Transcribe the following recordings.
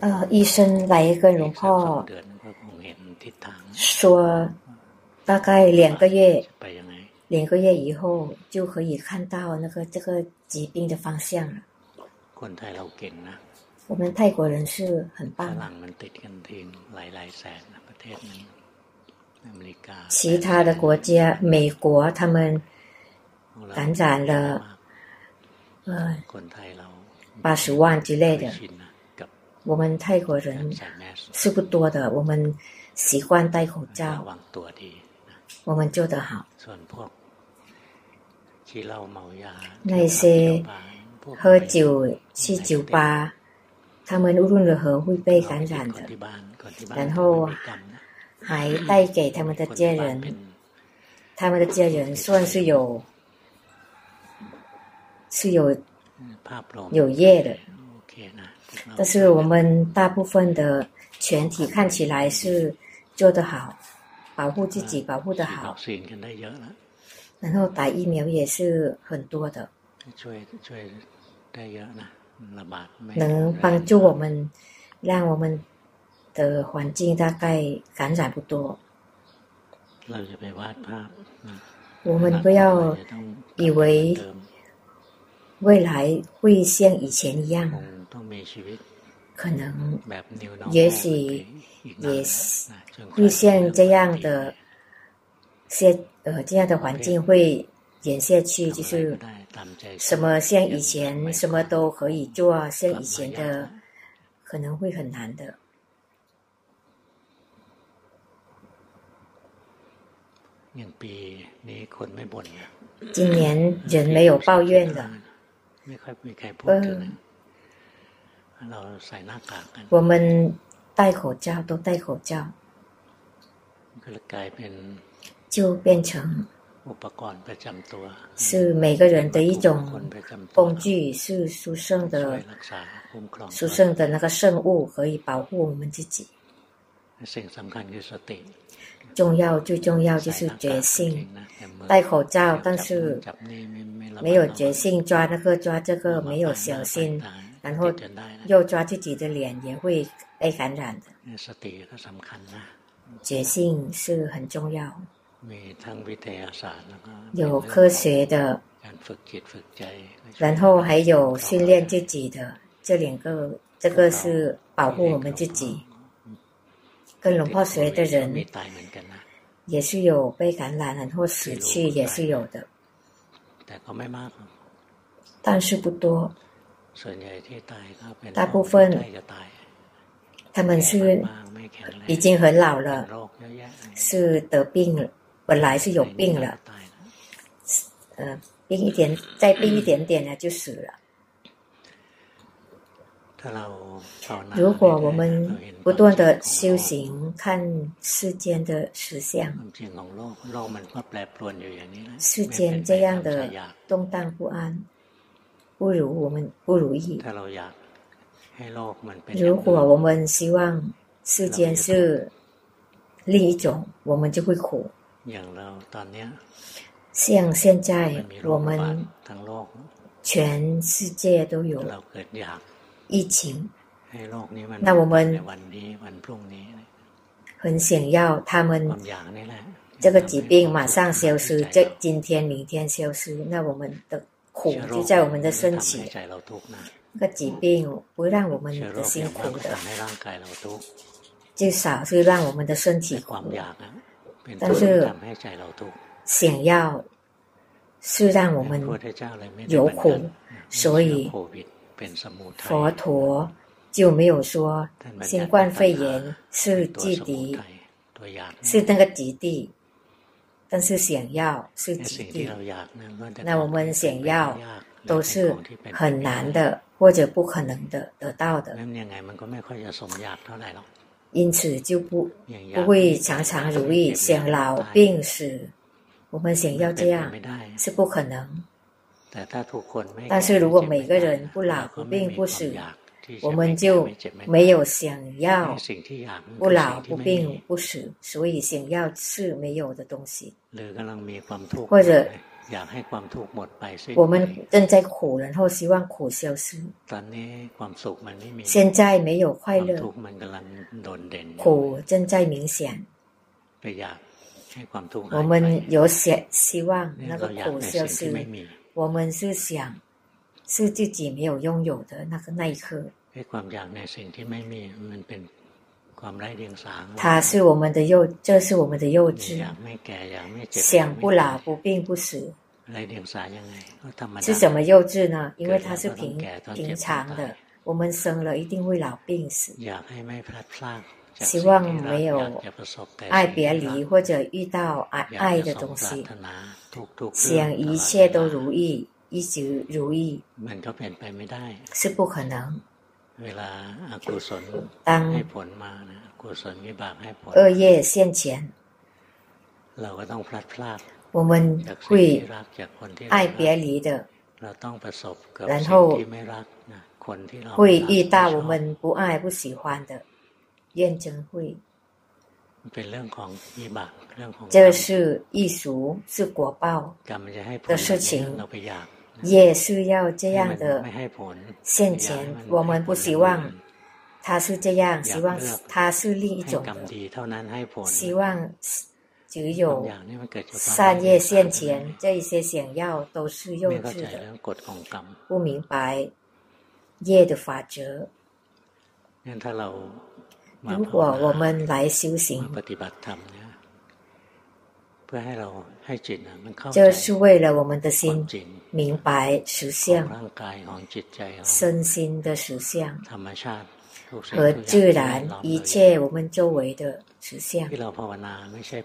呃，医生来跟龙婆说，大概两个月，两个月以后就可以看到那个这个疾病的方向了。我们泰国人是很棒。其他的国家，美国他们感染了，呃，八十万之类的。我们泰国人是不多的，我们习惯戴口罩，我们做得好。那些喝酒去酒吧，他们无论如何会被感染的，然后还带给他们的家人，他们的家人算是有是有有业的，但是我们大部分的全体看起来是做得好，保护自己保护得好，然后打疫苗也是很多的。能帮助我们，让我们的环境大概感染不多。我们不要以为未来会像以前一样，可能也许也是会像这样的些呃这样的环境会演下去，就是。什么像以前什么都可以做，像以前的可能会很难的。今年人没有抱怨的，嗯，我们戴口罩都戴口罩，就变成。是每个人的一种工具，是殊胜的、殊胜的那个圣物，可以保护我们自己。重要最重要就是决心，戴口罩，但是没有决心，抓那个抓这个没有小心，然后又抓自己的脸，也会被感染的。决心是很重要。有科学的，然后还有训练自己的，这两个，这个是保护我们自己。跟龙婆学的人，也是有被感染，然后死去也是有的，但是不多。大部分他们是已经很老了，是得病了。本来是有病了，呃，病一点，再病一点点呢，就死了。如果我们不断的修行，看世间的实相，世间这样的动荡不安，不如我们不如意。如果我们希望世间是另一种，我们就会苦。像现在我们全世界都有疫情，那我们很想要他们这个疾病马上消失，这今天明天消失，那我们的苦就在我们的身体。这个疾病不让我们的辛苦的，至少是让我们的身体苦。但是想要是让我们有苦，所以佛陀就没有说新冠肺炎是基敌，是那个疾地，但是想要是极地，那我们想要都是很难的或者不可能的得到的。因此就不不会常常如意，想老病死，我们想要这样。是不可能。但是如果每个人不老不病不死，我们就没有想要不老不病不死，所以想要是没有的东西。或者我们正在苦，然后希望苦消失。现在没有快乐，苦正在明显。我们有想希望那个苦消失，我们是想是自己没有拥有的那个那一刻。它是我们的幼，这是我们的幼稚。想不老不病不死，是什么幼稚呢？因为它是平平常的。我们生了一定会老病死。希望没有爱别离或者遇到爱爱的东西，想一切都如意，一直如意，是不可能。当恶业现前，我们会爱别离的，然后会遇到我们不爱不喜欢的，验证会。这是艺术，是果报的事情。也是要这样的现前，我们不希望他是这样，希望他是另一种的，希望只有善业现前，这一些想要都是幼稚的，不明白业的法则。如果我们来修行，就是为了我们的心明白实相，身心的实相和自然一切我们周围的实相。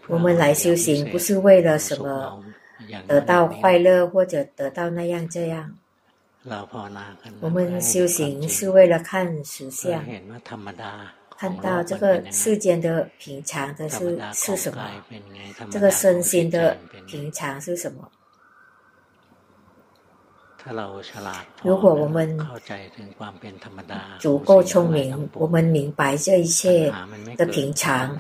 我们来修行不是为了什么得到快乐或者得到那样这样，我们修行是为了看实相。看到这个世间的平常的是是什么？这个身心的平常是什么？如果我们足够聪明，我们明白这一切的平常，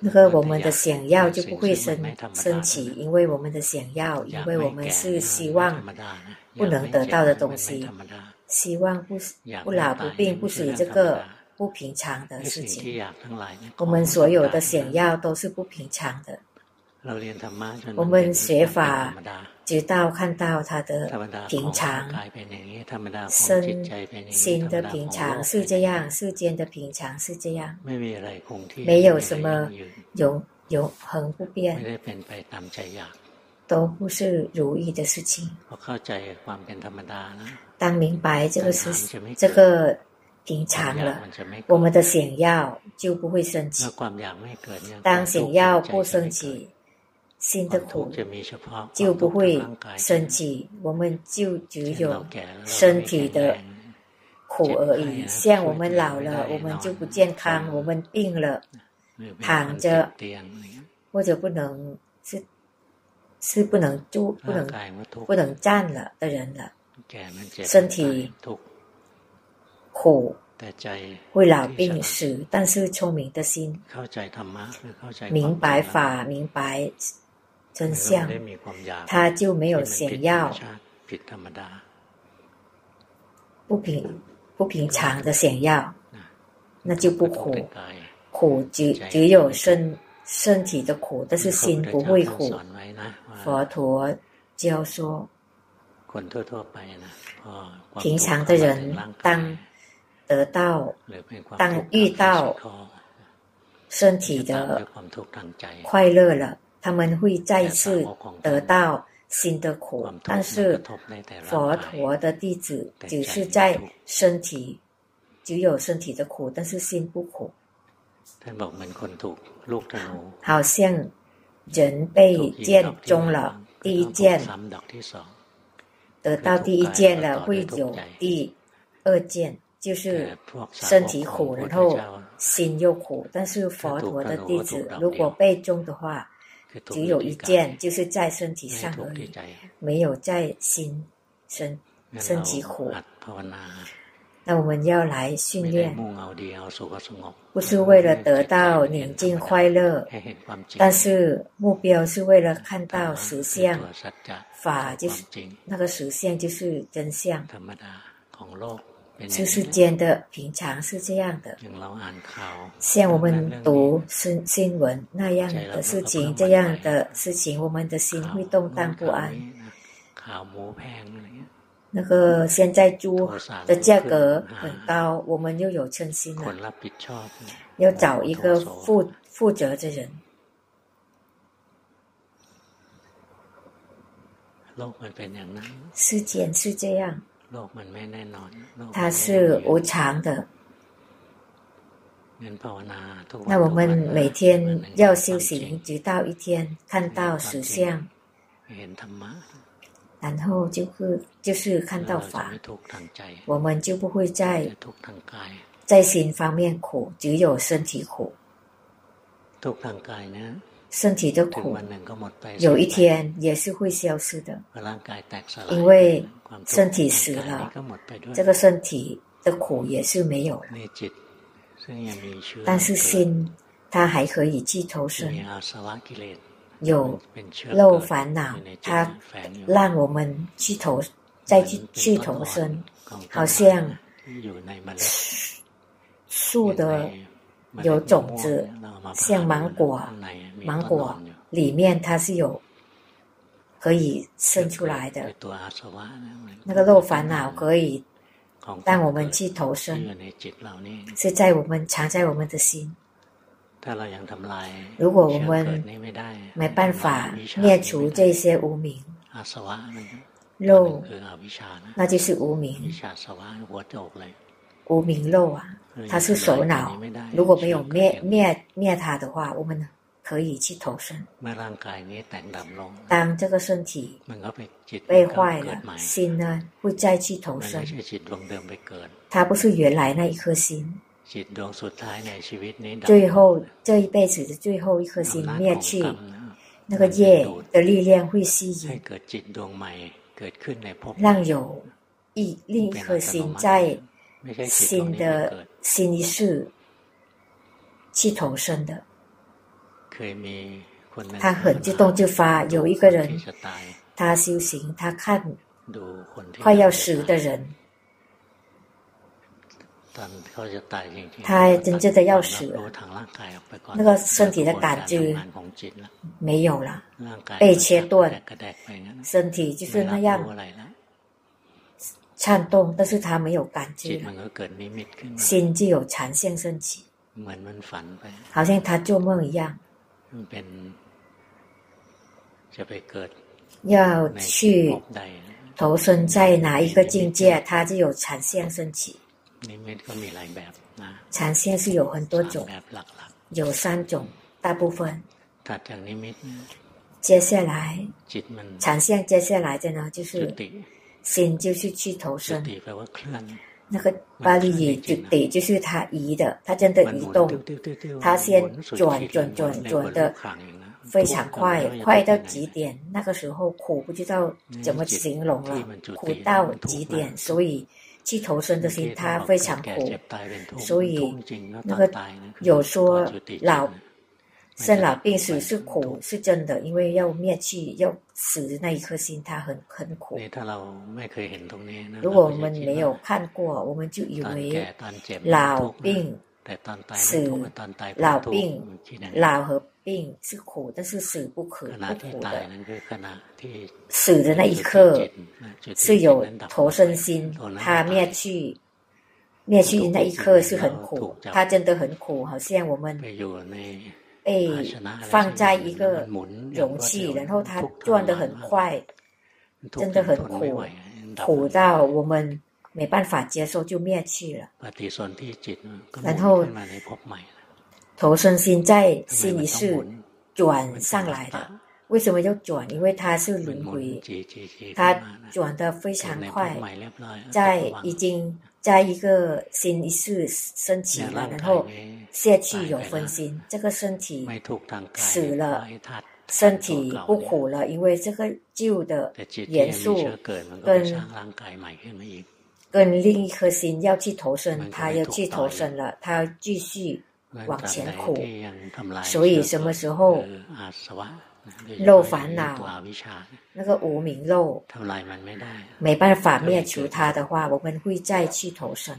那个我们的想要就不会升升起，因为我们的想要，因为我们是希望不能得到的东西，希望不不老不病不死这个。不平常的事情，我们所有的想要都是不平常的。我们学法，直到看到他的平常，身心的平常是这样，世间的平常是这样，没有什么永永恒不变，都不是如意的事情。当明白这个是这个。平常了，我们的想要就不会升起。当想要不升起，心的苦就不会升起，我们就只有身体的苦而已。像我们老了，我们就不健康，我们病了，躺着或者不能是是不能坐、不能不能站了的人了，身体。苦会老病死，但是聪明的心明白法，明白真相，他就没有想要不平不平常的想要，那就不苦。苦只只有身身体的苦，但是心不会苦。佛陀教说，平常的人当。得到，当遇到身体的快乐了，他们会再次得到新的苦。但是佛陀的弟子只是在身体，只有身体的苦，但是心不苦。好像人被箭中了，第一箭得到第一箭了，会有第二箭。就是身体苦，然后心又苦。但是佛陀的弟子如果被中的话，只有一件，就是在身体上而已，没有在心身身体苦。那我们要来训练，不是为了得到宁静快乐，但是目标是为了看到实相，法就是那个实相就是真相。这世间的平常是这样的，像我们读新新闻那样的事情，这样的事情，我们的心会动荡不安。那个现在猪的价格很高，我们又有嗔心了，要找一个负负责的人。世间是这样，它是无常的。那我们每天要修行，直到一天看到实相。然后就是看到法，我们就不会在在心方面苦，只有身体苦。身体的苦，有一天也是会消失的，因为身体死了，这个身体的苦也是没有了。但是心，它还可以去投生。有漏烦恼，它让我们去投，再去去投生，好像树的有种子，像芒果，芒果里面它是有可以生出来的。那个肉烦恼可以让我们去投生，是在我们藏在我们的心。如果我们没办法灭除这些无明肉，那就是无明。无明肉啊，它是首脑。如果没有灭灭灭他的话，我们可以去投生。当这个身体被坏了，心呢会再去投生。它不是原来那一颗心。最后这一辈子的最后一颗心灭去，那个业的力量会吸引，让有一另一颗心在新的新一是去投生的。他很激动就发，有一个人他修行，他看快要死的人。他真正的要死了，那个身体的感知没有了，被切断，身体就是那样颤动，但是他没有感知了，心就有禅相升起，好像他做梦一样，要去投身在哪一个境界，他就有禅相升起。禅相是有很多种，有三种，大部分。接下来，禅相接下来的呢，就是心就是去投身。那个巴利语就得就是它移的，它真的移动，它先转转转转的非常快，快到极点。那个时候苦不知道怎么形容了，苦到极点，所以。去投身的心，他非常苦，所以那个有说老生老病死是苦，是真的，因为要灭去要死的那一颗心，它很很苦。如果我们没有看过，我们就以为老病死、老病老和。病是苦，但是死不可不苦的。死的那一刻是有投身心，它灭去灭去那一刻是很苦，他真的很苦，好像我们被放在一个容器，然后它转得很快，真的很苦，苦到我们没办法接受就灭去了，然后。投生心在心里是转上来的，为什么要转？因为它是轮回，它转得非常快，在已经在一个新一世升起了，然后下去有分心，这个身体死了，身体不苦了，因为这个旧的元素跟跟另一颗心要去投生，他要去投生了，他要继续往前苦，所以什么时候漏烦恼，那个无名肉，没办法灭除它的话，我们会再去投生。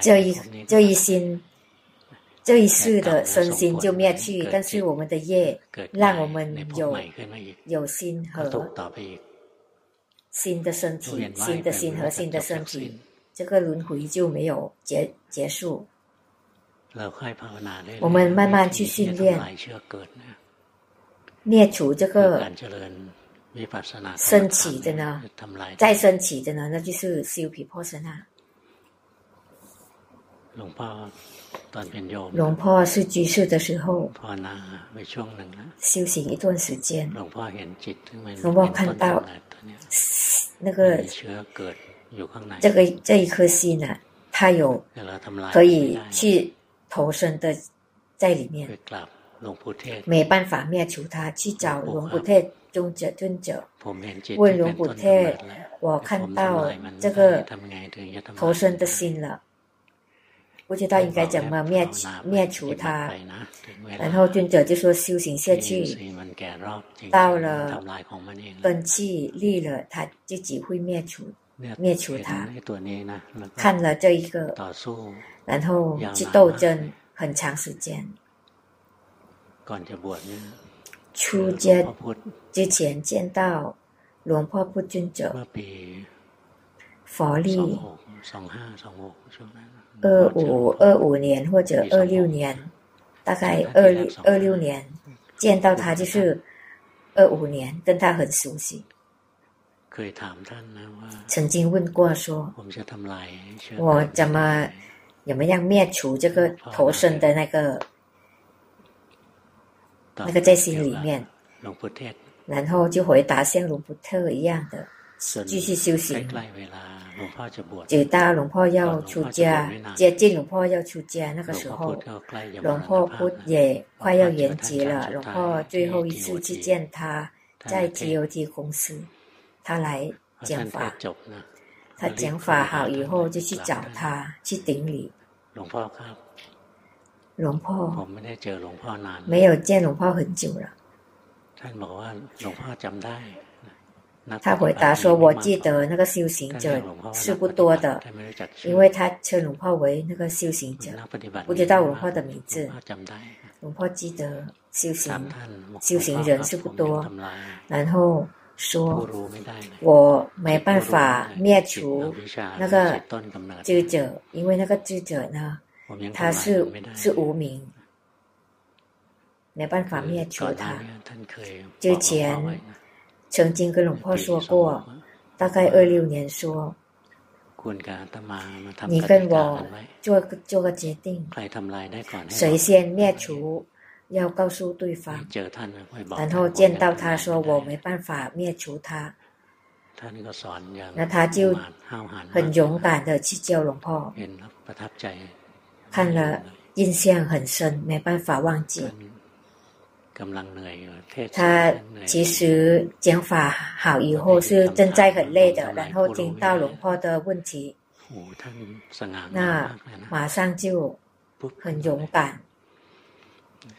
这一这一心，这一世的身心就灭去，但是我们的业让我们有有心和新的身体，新的心和新的身体，这个轮回就没有结结束。我们慢慢去训练，灭除这个升起的呢，再升起的呢，那就是修毗婆舍那。龙婆是居士的时候，修行一段时间，龙婆看到那个这个这一颗心呢，它有可以去投身的在里面，没办法灭除他，去找龙布特尊者尊者，问龙布特，我看到这个投身的心了。不知道应该怎么灭灭除他，然后尊者就说修行下去，到了根气立了，他自己会灭除灭除它。看了这一个，然后去斗争很长时间。出家之前见到龙婆布尊者，佛历。二五二五年或者二六年，大概二六二六年见到他就是二五年，跟他很熟悉。曾经问过说，我怎么怎么样灭除这个投生的那个那个在心里面，然后就回答像龙布特一样的继续修行。直到龙婆要出家，接近龙婆要出家那个时候，龙婆不也快要圆寂了。龙婆最后一次去见他，在 GOT 公司，他来讲法。他讲法好以后，就去找他去顶礼。龙婆，龙婆，没有见龙婆很久了。他回答说：“我记得那个修行者是不多的，因为他称龙婆为那个修行者，不知道龙婆的名字。龙婆记得修行修行人是不多，然后说我没办法灭除那个智者，因为那个智者呢，他是是无名，没办法灭除他。之前。”曾经跟龙婆说过，大概二六年说，你跟我做个做个决定，谁先灭除，要告诉对方，然后见到他说我没办法灭除他，那他就很勇敢的去教龙婆，看了印象很深，没办法忘记。他其实讲法好以后是正在很累的，然后听到龙婆的问题，那马上就很勇敢，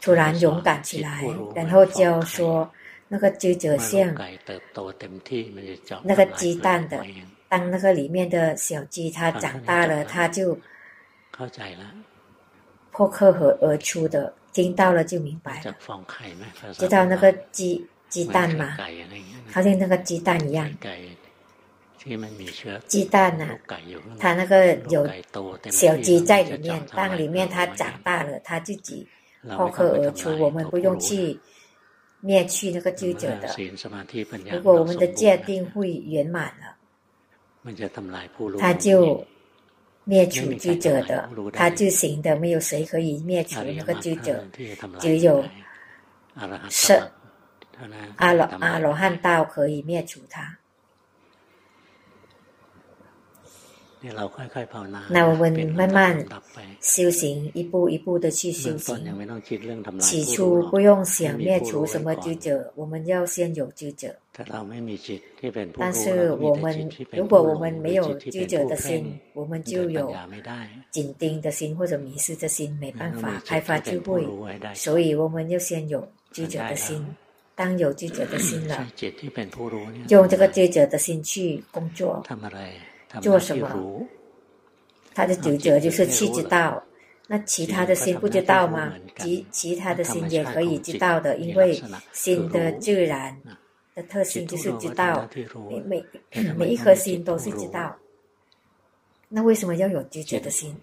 突然勇敢起来，然后就说那个鸡者像那个鸡蛋的，当那个里面的小鸡它长大了，它就破壳而而出的。听到了就明白了，知道那个鸡鸡蛋吗？好像那个鸡蛋一样，鸡蛋呢、啊？它那个有小鸡在里面，当里面它长大了，它自己破壳而出，我们不用去灭去那个智者的。如果我们的戒定会圆满了，他就。灭除智者的，他就行的，没有谁可以灭除那个智者，只有是阿罗阿罗汉道可以灭除他。那我们慢慢修行，一步一步的去修行。起初不用想灭除什么执者，我们要先有执者。但是我们如果我们没有执者的心，我们就有紧盯的心或者迷失的心，没办法开发智慧。所以我们要先有执者的心。当有执者的心了，用这个执者的心去工作，做什么？他的执着就是去知道，那其他的心不知道吗？其其他的心也可以知道的，因为心的自然的特性就是知道，每每每一颗心都是知道。那为什么要有执着的心？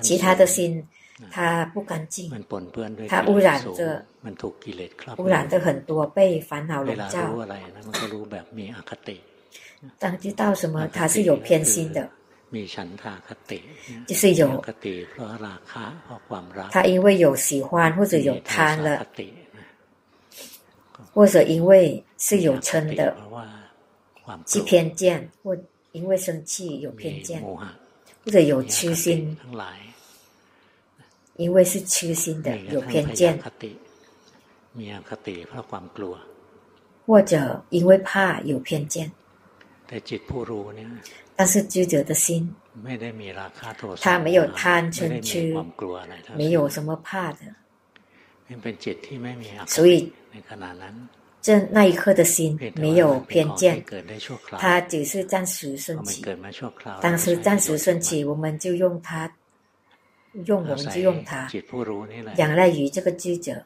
其他的心。它不干净，它污染着，污染的很多，被烦恼笼罩。当知道什么，他是有偏心的，就是有，他因为有喜欢或者有贪了，或者因为是有嗔的，是偏见，或因为生气有偏见，或者有痴心。因为是痴心的，有偏见，或者因为怕有偏见。但是知者的心，他没有贪嗔痴，没有什么怕的。所以，这那一刻的心没有偏见，他只是暂时升起。当时暂时升起，我们就用它。用我们就用它，仰赖于这个知者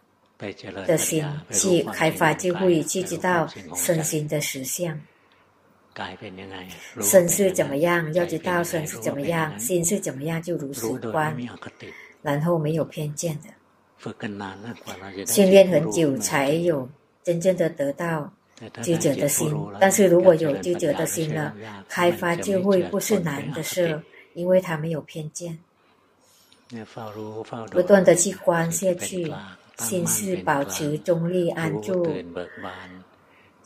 的心去开发智慧，去知道身心的实相。身是怎么样，要知道身是怎么样，心是怎么样，就如实观，然后没有偏见的。训练很久才有真正的得到知者的心，但是如果有知者的心了，开发就会不是难的事，因为他没有偏见。不断的去观下去，心是保持中立安住，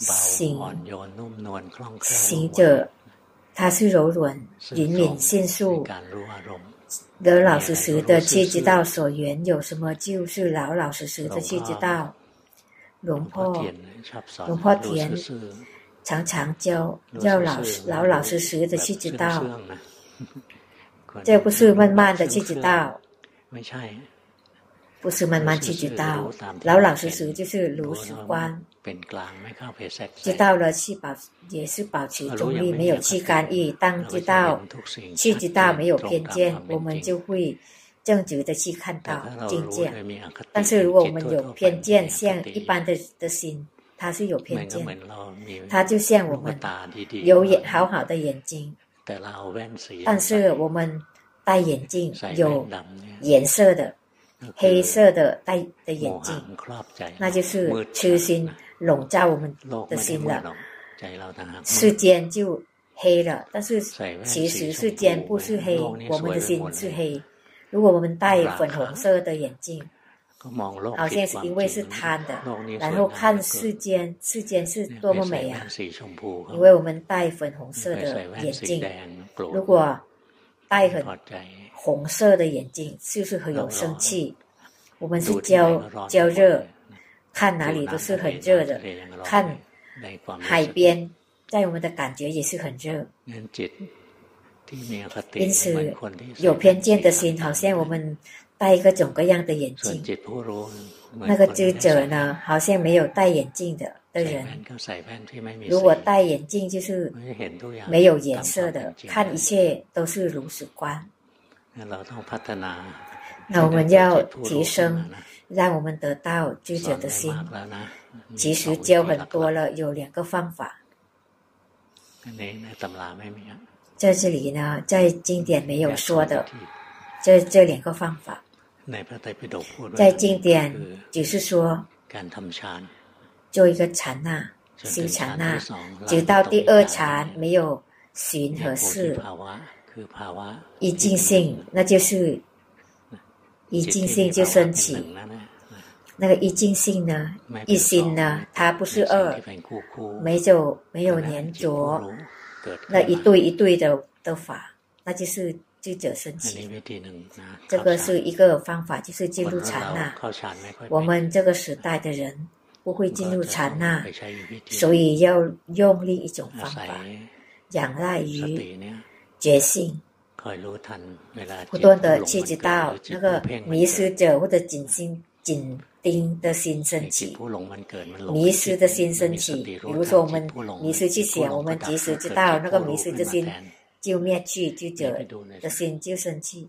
行行者，他是柔软、灵敏、迅速，老老实实的去知道所缘有什么，就是老老实实的去知道。龙破，龙婆田常常教要老老老实实的去知道。这不是慢慢的去知道，不是慢慢去知道，老老实实就是如实观，知道了去保也是保持中立，没有去干预。当知道去知道没有偏见，我们就会正直的去看到境界。但是如果我们有偏见，像一般的的心，它是有偏见，它就像我们有眼好好的眼睛。但是我们戴眼镜有颜色的，黑色的戴的眼镜，那就是痴心笼罩我们的心了。世间就黑了，但是其实世间不是黑，我们的心是黑。如果我们戴粉红色的眼镜，好像是因为是贪的，然后看世间，世间是多么美啊！因为我们戴粉红色的眼镜，如果戴很红色的眼睛，就是很有生气。我们是焦焦热，看哪里都是很热的，看海边，在我们的感觉也是很热。因此，有偏见的心，好像我们。戴各种各样的眼镜，那个智者呢，好像没有戴眼镜的的人。如果戴眼镜，就是没有颜色的，看一切都是如此观。那我们要提升，让我们得到知者的心。其实教很多了，有两个方法。在这里呢，在经典没有说的，这这两个方法。在经典只是说，做一个禅那，修禅那，直到第二禅没有寻和识，一尽性，那就是一尽性就升起。那个一尽性呢，一心呢，它不是二，没有没有粘着，那一对一对的的法，那就是智者升起。这个是一个方法，就是进入禅那。我们这个时代的人不会进入禅那，所以要用另一种方法，仰赖于觉性，不断的去知道那个迷失者或者紧心紧盯的心升起，迷失的心升起。比如说我们迷失去想，我们及时知道那个迷失的心就灭去，就者的心就升起。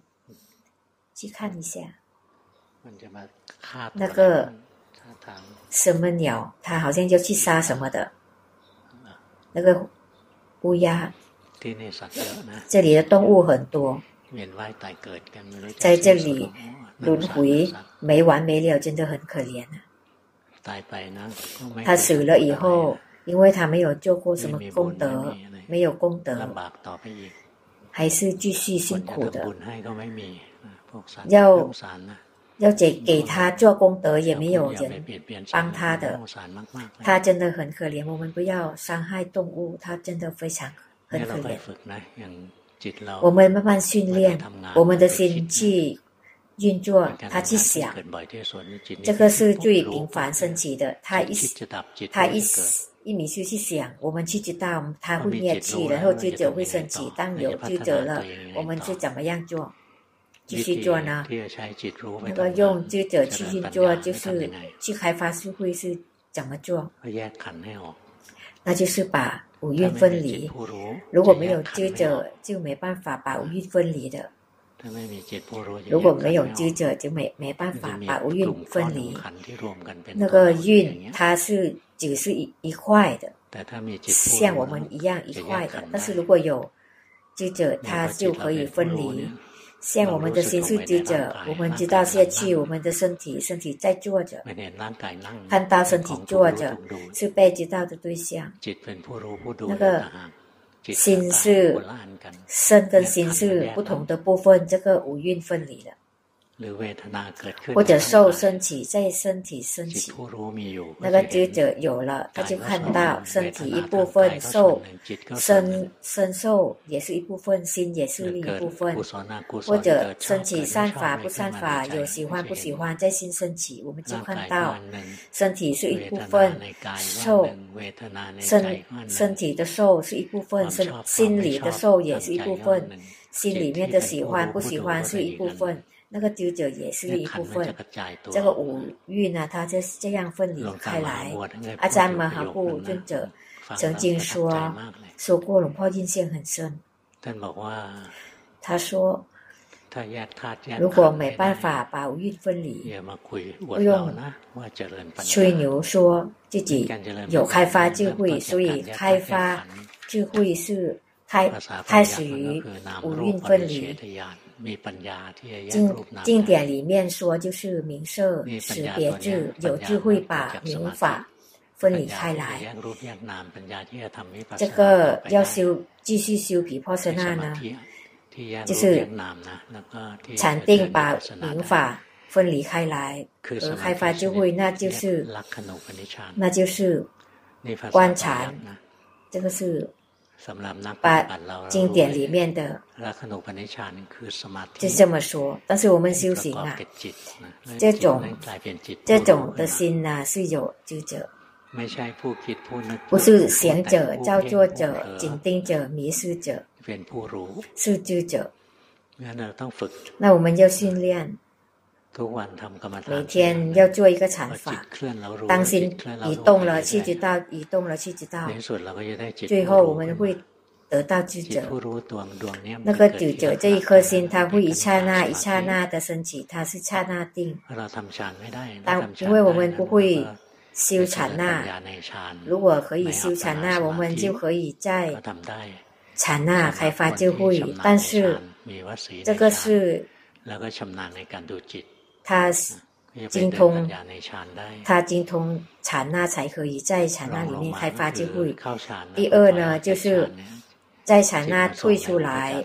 去看一下，那个什么鸟，它好像要去杀什么的，那个乌鸦。这里的动物很多，在这里轮回没完没了，真的很可怜啊。他死了以后，因为他没有做过什么功德，没有功德，还是继续辛苦的。要要给给他做功德，也没有人帮他的，他真的很可怜。我们不要伤害动物，他真的非常。很可怜。我们慢慢训练我们的心去运作，他去想，这个是最频繁升起的。他一他一一迷失去想，我们去知道他会灭去，然后智者会升起。当有智者了，我们是怎么样做？继续做呢？那个用智者去运作，就是去开发智慧是怎么做？那就是把。五蕴分离，如果没有知者，就没办法把五蕴分离的。如果没有知者，就没没办法把五蕴分离。那个蕴，它是只是一一块的，像我们一样一块的。但是如果有知者，它就可以分离。像我们的心是智者，我们知道下去，我们的身体，身体在坐着，看到身体坐着是被知道的对象。那个心是身跟心是不同的部分，这个五蕴分离了。或者受身体，在身体升起，那个智者有了，他就看到身体一部分受身身受也是一部分，心也是另一部分。或者身体善法不善法，有喜欢不喜欢，在心升起，我们就看到身体是一部分，受身身体的受是一部分，身心里的受也是一部分，心里面的喜欢不喜欢是一部分。那个九九也是一部分，这个五蕴呢，它就是这样分离开来。阿赞玛哈布尊者曾经说说过，龙婆印象很深。他说，如果没办法把五蕴分离，不用吹牛说自己有开发智慧，所以开发智慧是开开始于五蕴分离。经经典里面说，就是名色识别智，有智慧把名法分离开来。这个要修继续修毗婆舍那呢，就是禅定把名法分离开来而开发智慧，那就是那就是观察，这个是。把经典里面的就这么说，但是我们修行啊，这种这种的心呢，是有知者，不是想者、造作者、紧盯者、迷失者，是智者。那我们要训练。每天要做一个禅法，当心移动了，去知道移动了，去知道。最后我们会得到智者。那个智者这一颗心，它会一刹那一刹那的升起，它是刹那定。当因为我们不会修禅那，如果可以修禅那，我们就可以在禅那开发智慧。但是这个是。他精通，他精通禅那才可以在禅那里面开发智慧。第二呢，就是在禅那退出来，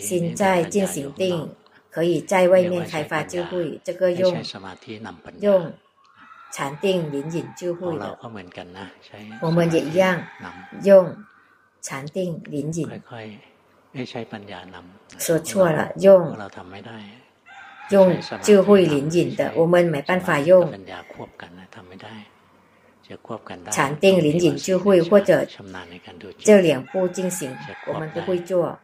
心在进行定，可以在外面开发智慧。这个用用禅定引引智慧的，我们也一样用禅定灵隐，说错了，用用智慧灵隐的，我们没办法用禅定灵隐智慧或者这两步进行，我们不会做。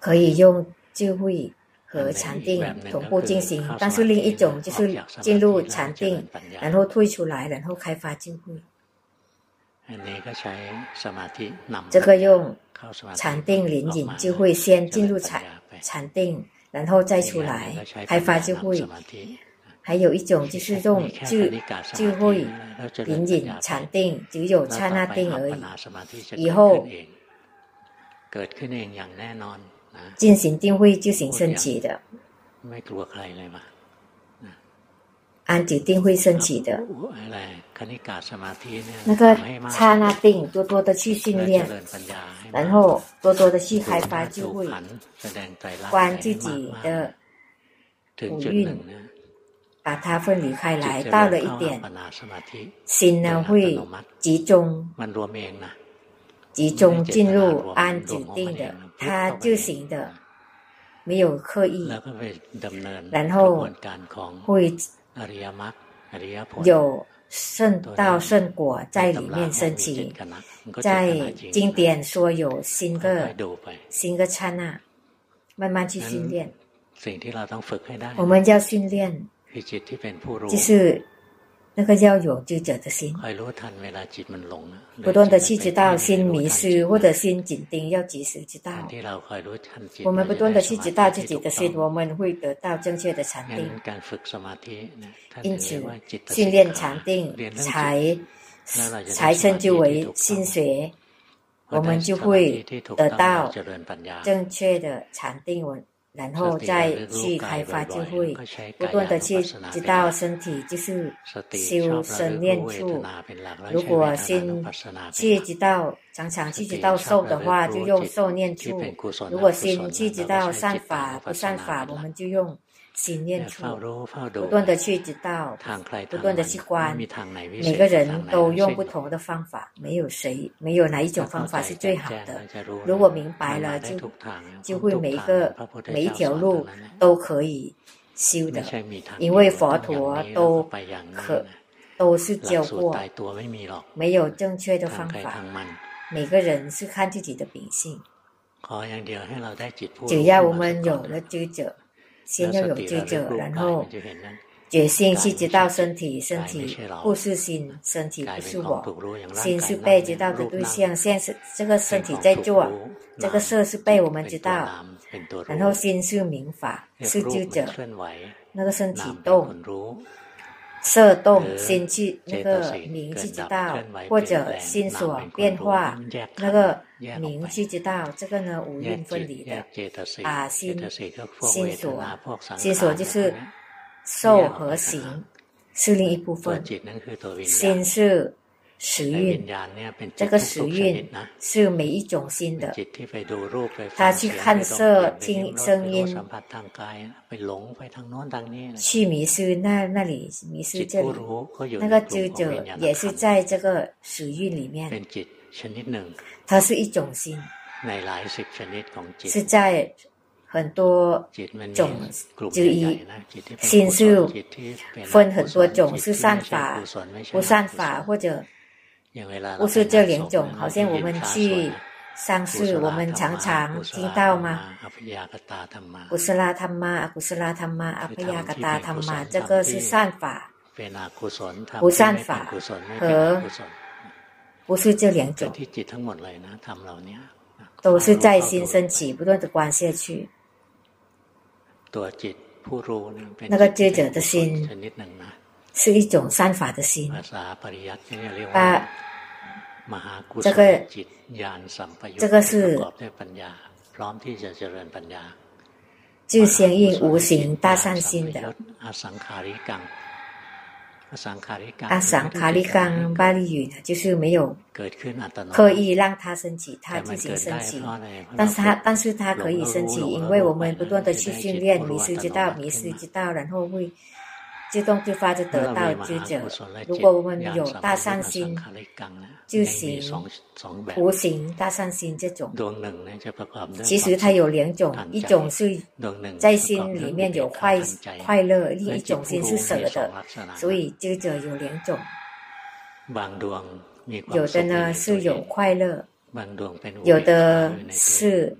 可以用智慧和禅定同步进行，但是另一种就是进入禅定，然后退出来，然后开发智慧。这个用禅定灵隐智慧，先进入禅禅定，然后再出来开发智慧。还有一种就是用智智慧灵隐禅定，只有刹那定而已。以后。进行定慧就行升起的，安止定会升起的，那个刹那定多多的去训练，然后多多的去开发智慧，观自己的五蕴，把它分离开来，到了一点，心呢会集中。集中进入安止定的，他就行的，没有刻意，然后会有圣道圣果在里面升起，在经典说有新个新个刹那，慢慢去训练。我们要训练，就是。那个要有智者的心，不断的去知道心迷失或者心紧盯，要及时知道。我们不断的去知道自己的心，我们会得到正确的禅定。因此，训练禅定才才称之为心学，我们就会得到正确的禅定。然后再去开发智慧，不断的去知道身体就是修身念处。如果心去知道常常去知道受的话，就用受念处；如果心去知道善法不善法，我们就用。心念处，不断的去知道，不断的去观，每个人都用不同的方法，没有谁，没有哪一种方法是最好的。如果明白了，就就会每一个每一条路都可以修的，因为佛陀都可都是教过，没有正确的方法，每个人是看自己的秉性。只要我们有了知者。先要有罪者，然后决心去知道身体，身体不是心，身体不是我，心是被知道的对象。现是这个身体在做，这个色是被我们知道，然后心是明法，是知者，那个身体动。色动心去那个明去之道，或者心所变化那个明去之道，这个呢五蕴分离的啊心心所心所就是受和行是另一部分，心是。十蕴，这个时运是每一种心的。他去看色、听声音，去迷失那那里迷失这里。那个智者也是在这个时运里面，它是一种心，是在很多种之一。心是分很多种，是善法、不善法或者。不是这两种，好像我们去上市，我们常常听到吗？古斯拉他妈，古斯拉他妈，阿毗亚嘎达他妈，这个是善法，不善法。和不是这两种，都是在心升起，不断的观下去。那个智者的心是一种善法的心，啊。这个这个是就相应无形大善心的。阿桑卡利冈，阿桑卡利冈巴利语呢，就是没有刻意让它升起，它自己升起。但是它但是它可以升起，因为我们不断的去训练，迷失之道，迷失之道，然后会。自动自发就得到知者。如果我们有大善心，就行无形大善心这种，其实它有两种，一种是在心里面有快快乐，另一种心是舍的，所以知者有两种。有的呢是有快乐，有的是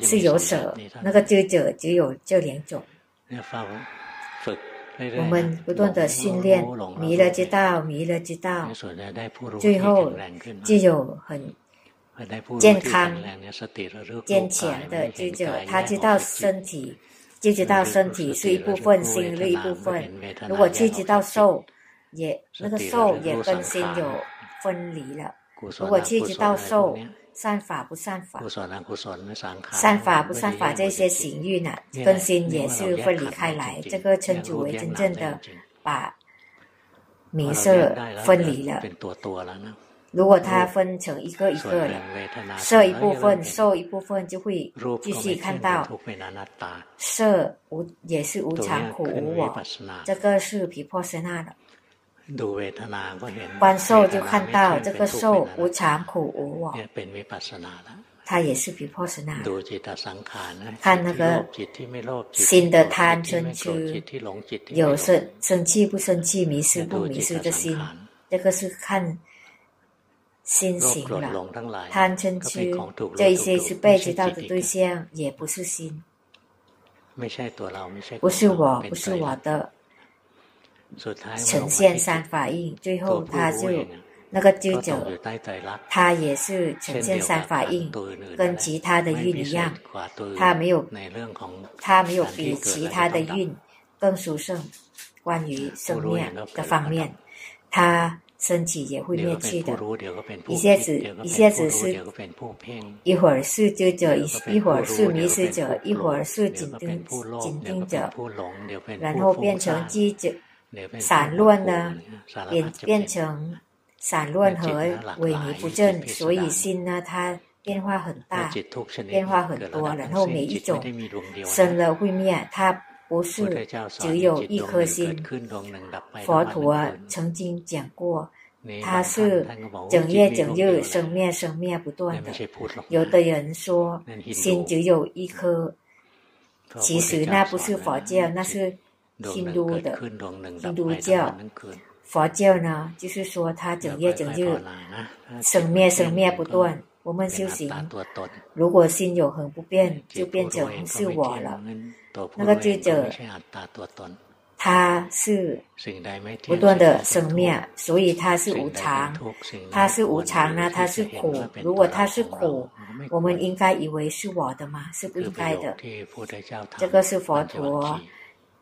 是有舍，那个知者只有这两种。我们不断的训练，迷了知道，迷了知道，最后就有很健康、坚强的知者。他知道身体，就知道身体是一部分，心是一部分。如果去知道受，也那个受也跟心有分离了。如果去知道受。善法不善法，善法不善法，这些行蕴呢，跟心也是分离开来，这个称之为真正的把名色分离了。如果它分成一个一个的，色一部分，受一部分，就会继续看到色无也是无常苦无我，这个是皮破舍那的。观受就看到这个受无常苦无我，它也是比破舍那。看那个心的贪嗔痴，有生生气不生气，迷失不迷失的心，这个是看心行了。贪嗔痴这一些是被知道的对象，也不是心，不是我，不是我的。呈现三法印，最后他就那个知者，他也是呈现三法印，跟其他的运一样，他没有，他没有比其他的运更殊胜。关于生灭的方面，他身体也会灭去的，一下子一下子是，一会儿是知者，一一会儿是迷失者，一会儿是紧盯紧盯者，然后变成记者。散乱呢，变变成散乱和萎靡不振，所以心呢，它变化很大，变化很多，然后每一种生了会灭，它不是只有一颗心。佛陀曾经讲过，它是整夜整日生灭生灭不断的。有的人说心只有一颗，其实那不是佛教，那是。印度的印度教，佛教呢，就是说他整夜整日生灭生灭不断。我们修行，如果心有恒不变，就变成是我了。那个智者，他是不断的生灭，所以他是无常。他是无常呢，他是苦。如果他是苦，我们应该以为是我的吗？是不应该的。这个是佛陀。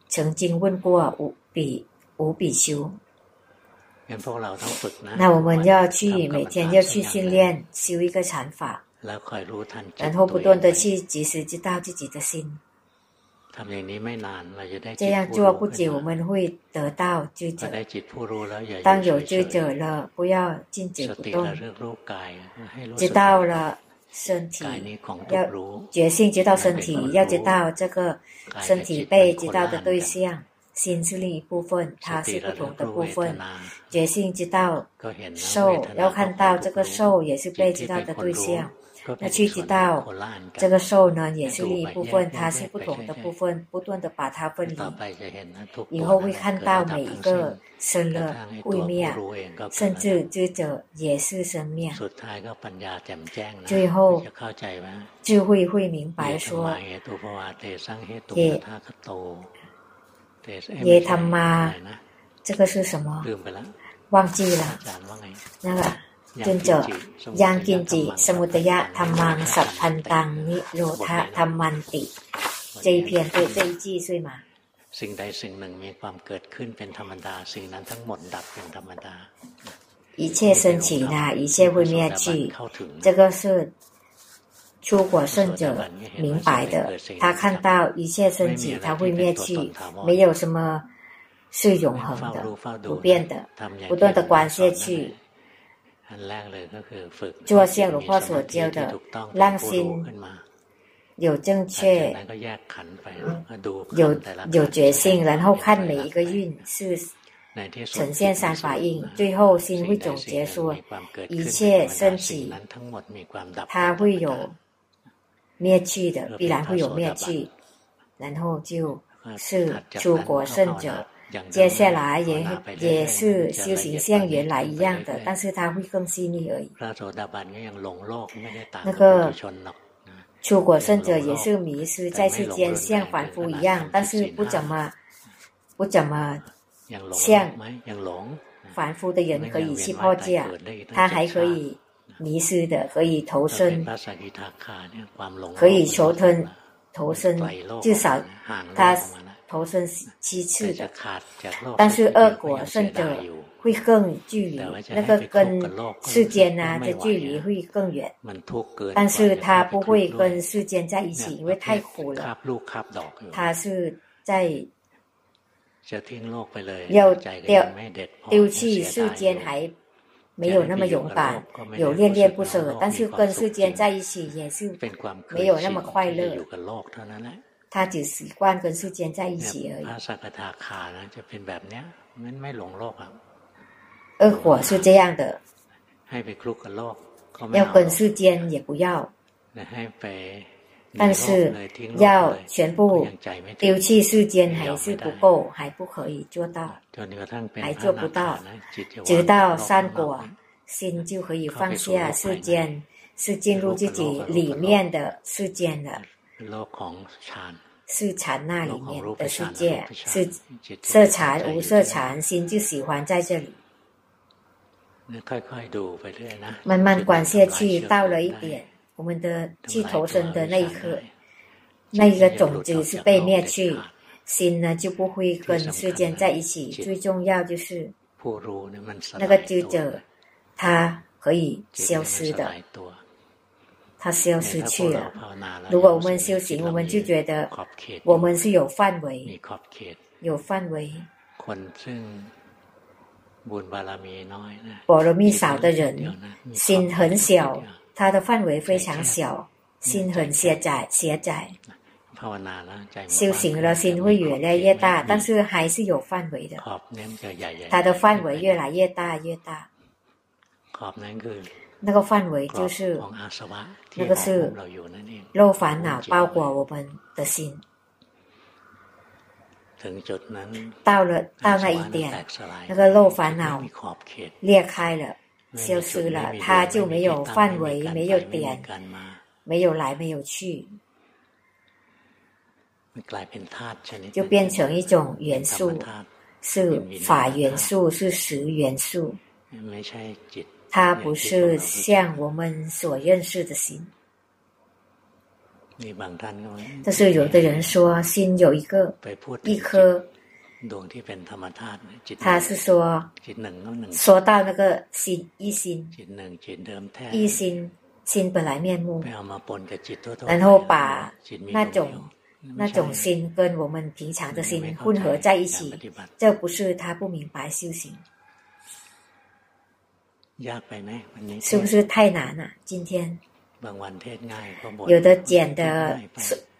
曾经问过五比五比丘，那我们要去每天要去训练修一个禅法，然后不断的去及时知道自己的心。这样做不久，我们会得到知者。当有知者了，不要静止不动，知道了。身体要觉性，知道身体，要知道这个身体被知道的对象，心是另一部分，它是不同的部分。觉性知道受，要看到这个受也是被知道的对象。那去知道这个受呢，也是另一部分，它是不同的部分，不断的把它分离。以后会看到每一个生了会灭，甚至知者也是生灭。最后就会会明白说，也也他妈，这个是什么？忘记了，那个。 尊者，ยังกินจิสมุทัยธัมมังสัพพันตังนิโรธธัมมันติ这一篇对这一句对吗？สิ่งใดสิ่งหนึ่งมีความเกิดขึ้นเป็นธรรมดา สิ่งนั้นทั้งหมดดับเป็นธรรมดา一切升起呢，一切会灭去。这个是出果圣者明白的，他看到一切升起，他会灭去，没有什么是永恒的、不变的，不断的观下去。 做像หลวงพ่อ所教的，让心 有正确，有有决心，然后看每一个运是呈现三法印，最后心会总结说，一切升起，它会有灭去的，必然会有灭去，然后就是出果圣者， 接下来也也是修行像原来一样的，但是它会更细腻而已。那个。出果圣者也是迷失在世间，像凡夫一样，但是不怎么不怎么像凡夫的人可以去破戒，他还可以迷失的，可以投生，可以求吞投生，至少他投身七次的，但是恶果甚者。会更距离，那个跟世间啊的距离会更远，但是他不会跟世间在一起，因为太苦了。他是在要丢丢弃世间，还没有那么勇敢，有恋恋不舍，但是跟世间在一起也是没有那么快乐。他只习惯跟世间在一起而已。恶果是这样的，要跟世间也不要，但是要全部丢弃世间还是不够，还不可以做到，还做不到，直到三果，心就可以放下世间，是进入自己里面的世间了，是禅那里面的世界，是色禅无色禅，心就喜欢在这里。慢慢观下去，到了一点，我们的去投身的那一刻，那一个种子是被灭去，心呢就不会跟世间在一起。最重要就是那个知者，他可以消失的，他消失去了。如果我们修行，我们就觉得我们是有范围，有范围。波罗蜜少的人，心很小，他的范围非常小，心很狭窄，狭窄。修行了，心会越来越大，但是还是有范围的。他的范围越来越大，越大。那个范围就是，那个是肉烦恼包裹我们的心。到了到那一点，那个肉烦恼裂开了，消失了，它就没有范围，没有点，没有来，没有去，就变成一种元素，是法元素，是实元素，它不是像我们所认识的心。但是有的人说，心有一个一颗，他是说，说到那个心一心，一心心本来面目，然后把那种那种心跟我们平常的心混合在一起，这不是他不明白修行，是不是太难了？今天。有的讲的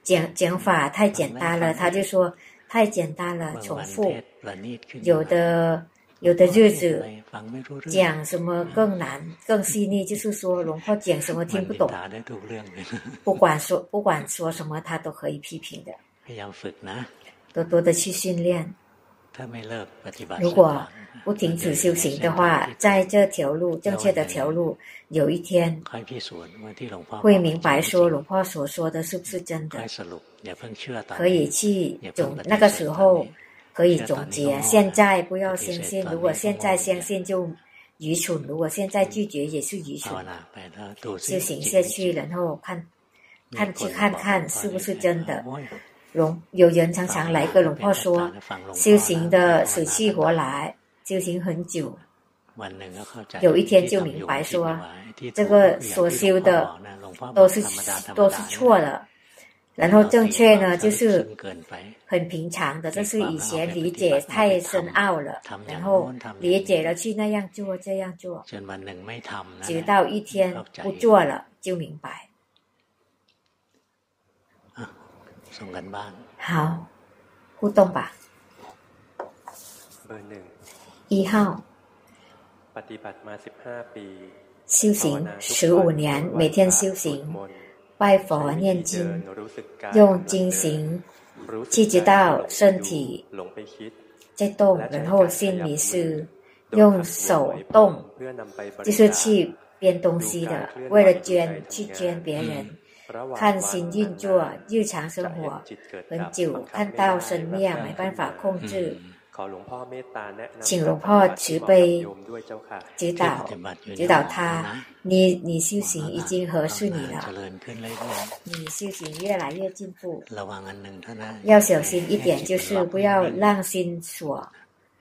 讲讲法太简单了，他就说太简单了，重复。有的有的日子讲什么更难更细腻，就是说龙婆讲什么听不懂，不管说不管说什么，他都可以批评的。多多的去训练。如果不停止修行的话，在这条路正确的条路，有一天会明白说龙婆所说的是不是真的，可以去总那个时候可以总结。现在不要相信，如果现在相信就愚蠢，如果现在拒绝也是愚蠢。修行下去，然后看看去看看是不是真的。龙有人常常来跟龙婆说，修行的死去活来，修行很久，有一天就明白说，这个所修的都是都是错的，然后正确呢就是很平常的，这是以前理解太深奥了，然后理解了去那样做这样做，直到一天不做了就明白。好，互动吧。一号，修行十五年，每天修行，拜佛念经，用经行去知道身体在动，然后心迷失，用手动，就是去编东西的，为了捐去捐别人，看心运作，日常生活很久，看到生命没办法控制。请龙婆慈悲指导指导他，你你修行已经合适你了，你修行越来越进步。要小心一点，就是不要让心锁，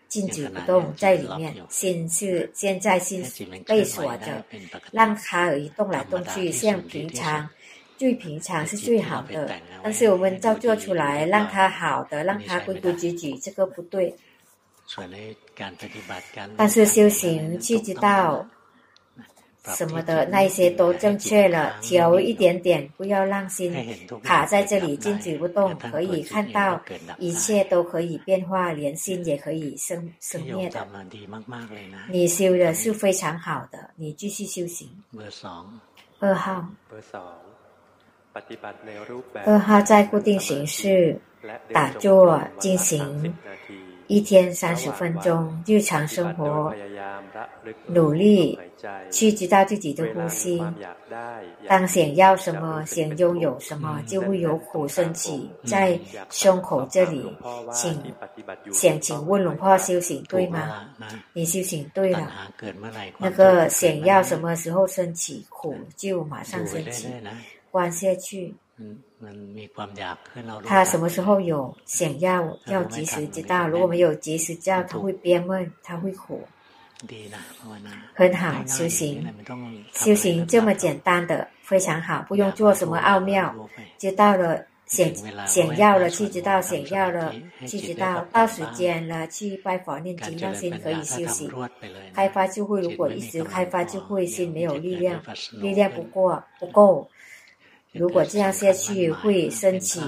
静止不动在里面。心是现在心被锁着，让它而动来动去，像平常最平常是最好的。但是我们照做出来，让它好的，让它规规矩矩，这个不对。但是修行去知道什么的那些都正确了，调一点点，不要让心卡在这里静止不动，可以看到一切都可以变化，连心也可以生生灭的。你修的是非常好的，你继续修行。二号，二号在固定形式打坐进行。一天三十分钟，日常生活努力去知道自己的呼吸。当想要什么，想拥有什么，就会有苦升起在胸口这里。请想请问龙婆修行对吗？你修行对了。那个想要什么时候升起苦，就马上升起，观下去。他什么时候有想要，要及时知道。如果没有及时知道，他会憋闷，他会苦。很好，修行，修行这么简单的，非常好，不用做什么奥妙。知道了，想想要了去知道，想要了去知道，到时间了去拜佛念经，让心可以休息。开发智慧，如果一直开发智慧，心没有力量，力量不过不够。如果这样下去，会升起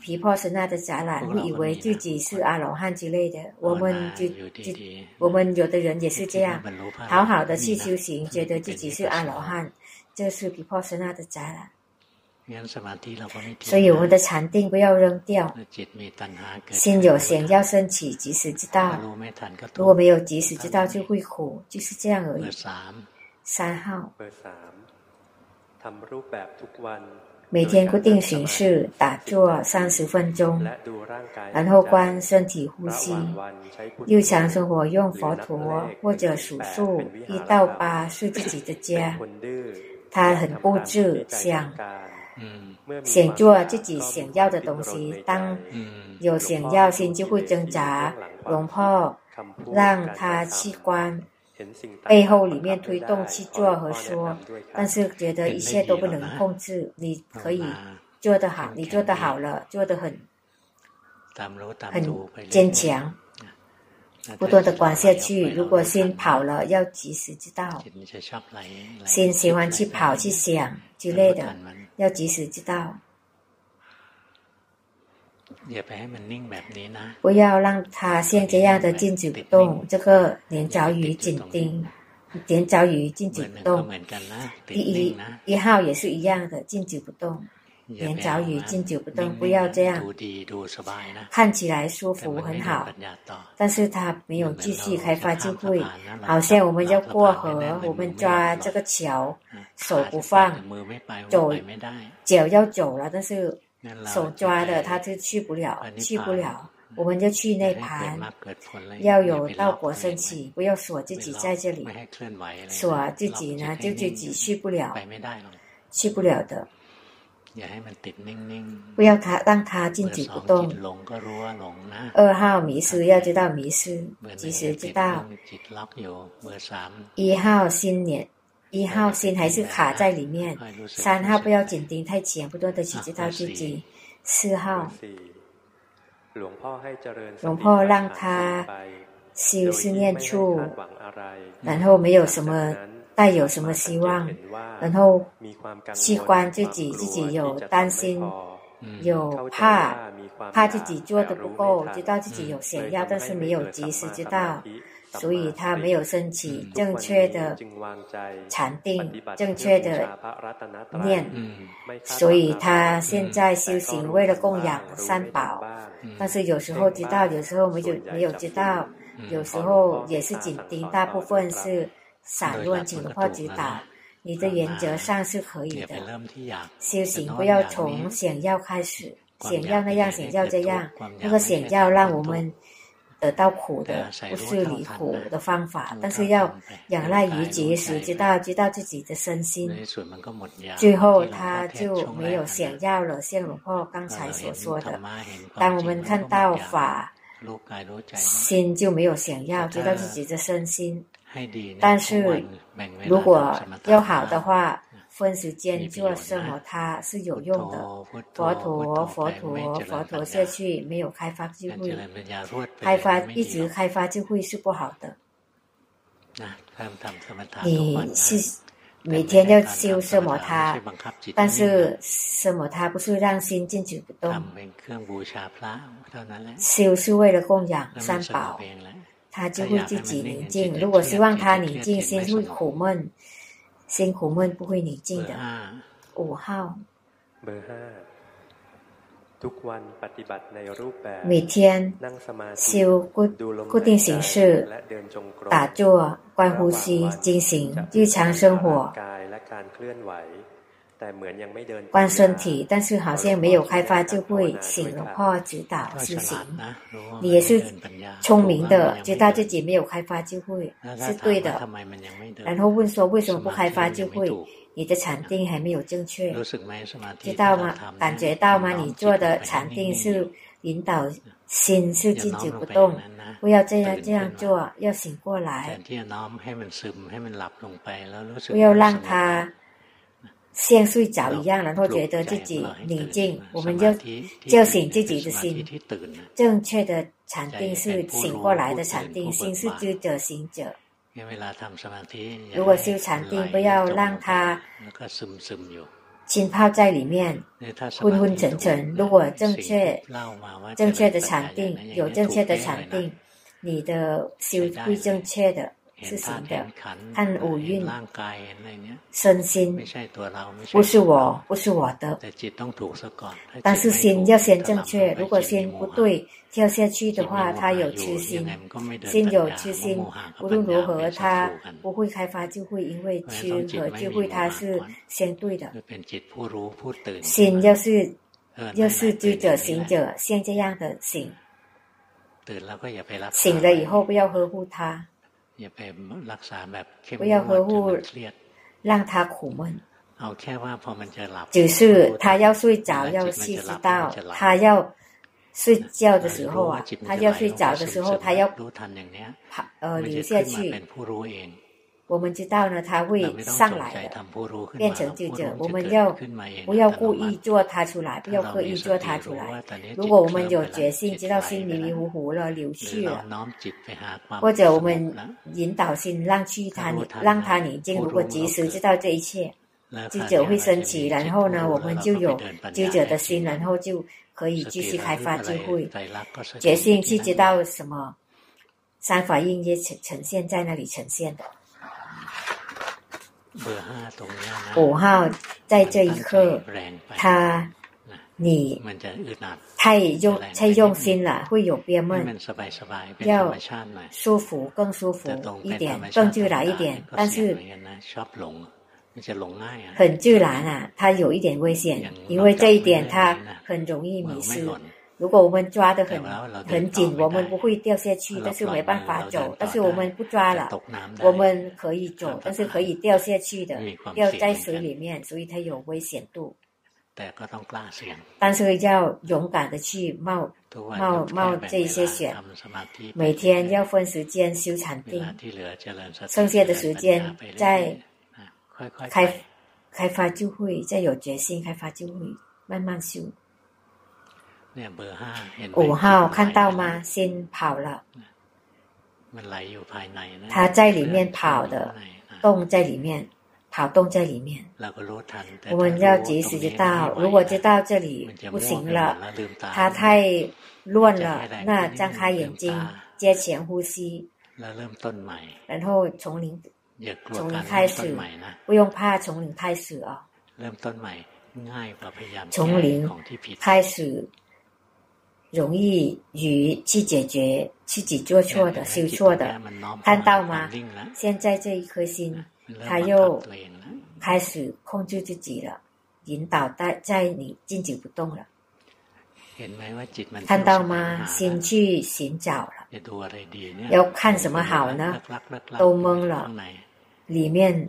皮破神那的杂染，会以为自己是阿罗汉之类的。我们就就我们有的人也是这样，好好的去修行，觉得自己是阿罗汉，这是皮破神那的杂染。所以我们的禅定不要扔掉，心有想要升起，及时知道。如果没有及时知道，就会苦，就是这样而已。三号。每天固定形式打坐三十分钟，然后观身体呼吸。日常生活用佛陀或者数数一到八是自己的家。他很固执，想想做自己想要的东西。当有想要心就会挣扎，龙婆让他去观。背后里面推动去做和说，但是觉得一切都不能控制。你可以做得好，你做得好了，做得很很坚强，不断的管下去。如果心跑了，要及时知道。心喜欢去跑去想之类的，要及时知道。不要让它像这样的静止不动。这个连着鱼紧盯，连着鱼静止不动。第一一号也是一样的，静止不动。连着鱼静止不动，不要这样。看起来舒服很好，但是它没有继续开发智慧。好像我们要过河，我们抓这个桥，手不放，走，脚要走了，但是。手抓的，他就去不了，去不了，我们就去那盘，要有道果升起，不要锁自己在这里，锁自己呢，就自己去不了，去不了的。不要他让他静止不动。二号迷失，要知道迷失，及时知道。一号新年。一号心还是卡在里面，三号不要紧盯太紧，不断的去知道自己。四号，龙婆让他修思念处，然后没有什么带有什么希望，然后去观自己，自己有担心，有怕怕自己做的不够，知道自己有想要，但是没有及时知道，所以他没有升起正确的禅定，正确的念，所以他现在修行为了供养三宝，但是有时候知道，有时候没有没有知道，有时候也是紧盯，大部分是散乱情况指导。你的原则上是可以的，修行不要从想要开始，想要那样，想要这样，那个想要让我们得到苦的，不是离苦的方法，但是要仰赖于觉时，知道知道自己的身心，最后他就没有想要了。像龙婆刚才所说的，当我们看到法，心就没有想要，知道自己的身心。但是，如果要好的话，分时间做什么，它是有用的。佛陀，佛陀，佛陀下去没有开发智慧，开发一直开发智慧是不好的。你是每天要修什么他，但是什么他不是让心静止不动，修是为了供养三宝。他就会自己宁静。如果希望他宁静，心会苦闷，心苦们不会宁静的。五号，每天修固固定形式，打坐、观呼吸、进行日常生活。观身体，但是好像没有开发就会醒的话指导修行。你也是聪明的，知道自己没有开发就会是对的。然后问说为什么不开发就会？你的禅定还没有正确，知道吗？感觉到吗？你做的禅定是引导心是静止不动，不要这样这样做，要醒过来，不要让他。像睡着一样，然后觉得自己宁静，我们就叫醒自己的心。正确的禅定是醒过来的禅定，心是知者行者。如果修禅定，不要让它浸泡在里面，昏昏沉沉。如果正确正确的禅定，有正确的禅定，你的修会正确的。是行的，看五蕴，身心不是我，不是我的。但是心要先正确，如果心不对，跳下去的话，他有痴心，心有痴心，无论如何，他不会开发智慧，因为痴和智慧它是相对的。心要是要是知者行者，像这样的醒，醒了以后不要呵护他。不要呵护，让他苦闷。只是他要睡着，要去知道他要睡觉的时候啊，他要睡着的时候，他要跑呃留下去。我们知道呢，他会上来的，变成智者。我们要不要故意做他出来？不要刻意做他出来。如果我们有决心，知道心迷迷糊糊了，流去了，或者我们引导心让去他，让他宁静。如果及时知道这一切，智者会升起，然后呢，我们就有智者的心，然后就可以继续开发智慧。决心去知道什么，三法印也呈呈现在那里呈现的。五号在这一刻，他你太用太用心了，会有憋闷。要舒服，更舒服一点，更自然一点。但是很自然啊，它有一点危险，因为这一点它很容易迷失。如果我们抓得很很紧，我们不会掉下去，但是没办法走。但是我们不抓了，我们可以走，但是可以掉下去的，掉在水里面，所以它有危险度。但是要勇敢的去冒冒冒这些险，每天要分时间修禅定，剩下的时间再开开发就会，再有决心开发就会，慢慢修。五号看到吗？心跑了，它在里面跑的，动在里面，跑动在里面。我们要及时知道，如果知道这里不行了，它太乱了，那张开眼睛，接前呼吸，然后从零从零开始，不用怕从零开始啊。从零开始容易与去解决自己做错的、修错的，看到吗？现在这一颗心，他又开始控制自己了，引导在在你静止不动了。看到吗？心去寻找了，要看什么好呢？都懵了，里面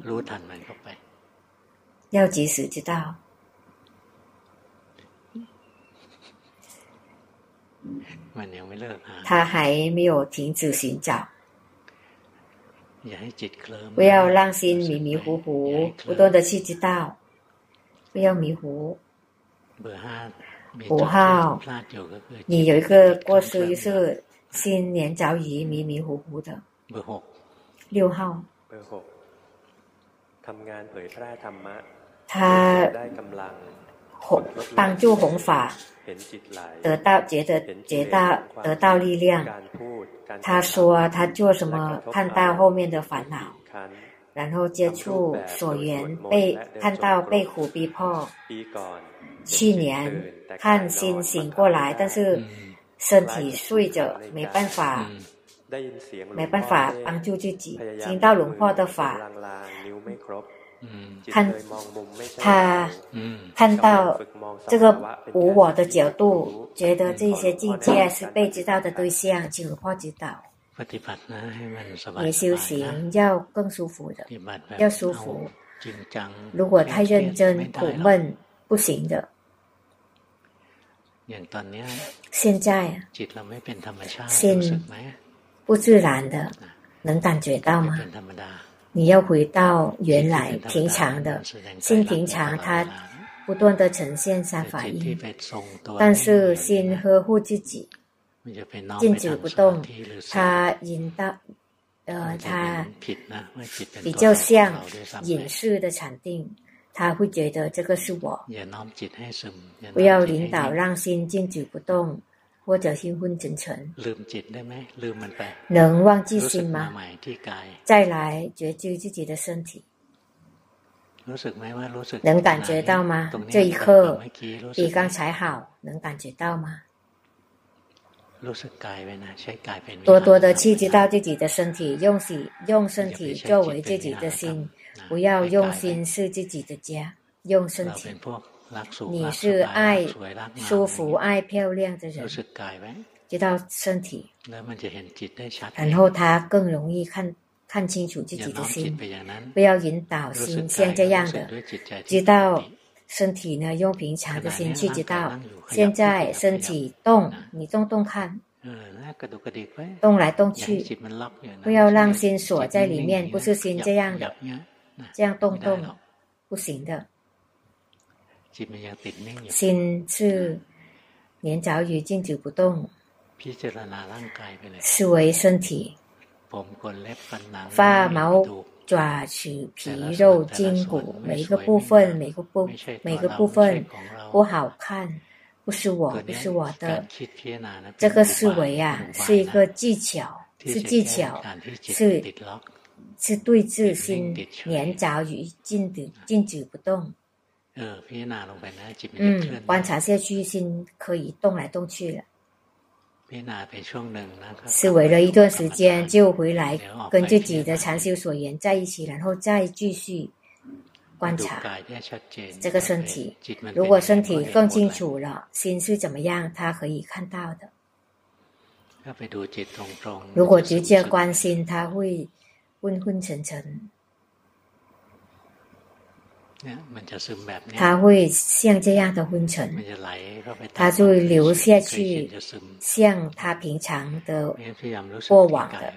要及时知道。 他还没有停止寻找，不要让心迷迷糊糊，不断的去知道，不要迷糊。五号，你有一个过失，就是心黏着于迷迷糊糊的。六号，他 帮助弘法。得到觉得觉到得到力量，他说他做什么看到后面的烦恼，然后接触所缘被看到被苦逼迫。去年看心醒过来，但是身体睡着，没办法，没办法帮助自己，听到龙婆的法。看，他看到这个无我的角度，觉得这些境界是被知道的对象，请龙婆指导。也修行要更舒服的，要舒服。如果太认真、苦闷，不行的。现在，心不自然的，能感觉到吗？你要回到原来平常的心，平常它不断的呈现三法印，但是心呵护自己，静止不动，它引导，呃，它比较像隐士的禅定，他会觉得这个是我，不要领导让心静止不动。或者昏昏沉沉，能忘记心吗？再来觉知自己的身体，能感觉到吗？这一刻比刚才好，能感觉到吗？多多的去知道自己的身体，用心用身体作为自己的心，不要用心是自己的家，用身体。你是爱舒服、爱漂亮的人，知道身体，然后他更容易看看清楚自己的心。不要引导心像这样的，知道身体呢，用平常的心去知道。现在身体动，你动动看，动来动去，不要让心锁在里面，不是心这样的，这样动动不行的。心是黏着于静止不动，思维身体，发毛爪齿皮肉筋骨，每一个部分，每个部每个部分不好看，不是我，不是我的。这个思维啊，是一个技巧，是技巧，是是对治心黏着于静止静止不动。嗯，观察下去，心可以动来动去了。思维了一段时间，就回来跟自己的禅修所缘在一起，然后再继续观察这个身体。如果身体更清楚了，心是怎么样，他可以看到的。如果直接关心，他会昏昏沉沉。它会像这样的昏沉，它就会流下去，像它平常的过往的，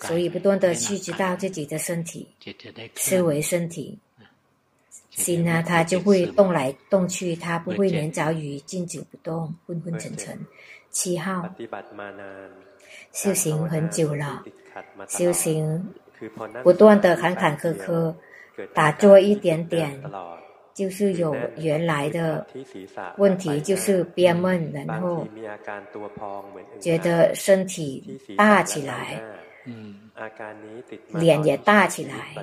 所以不断的去知道自己的身体，思维身体，心呢，它就会动来动去，它不会连着于静止不动，昏昏沉沉。七号，修行很久了，修行不断的坎坎坷坷。打坐一点点，就是有原来的问题，就是憋闷，然后觉得身体大起来，嗯脸也大起来，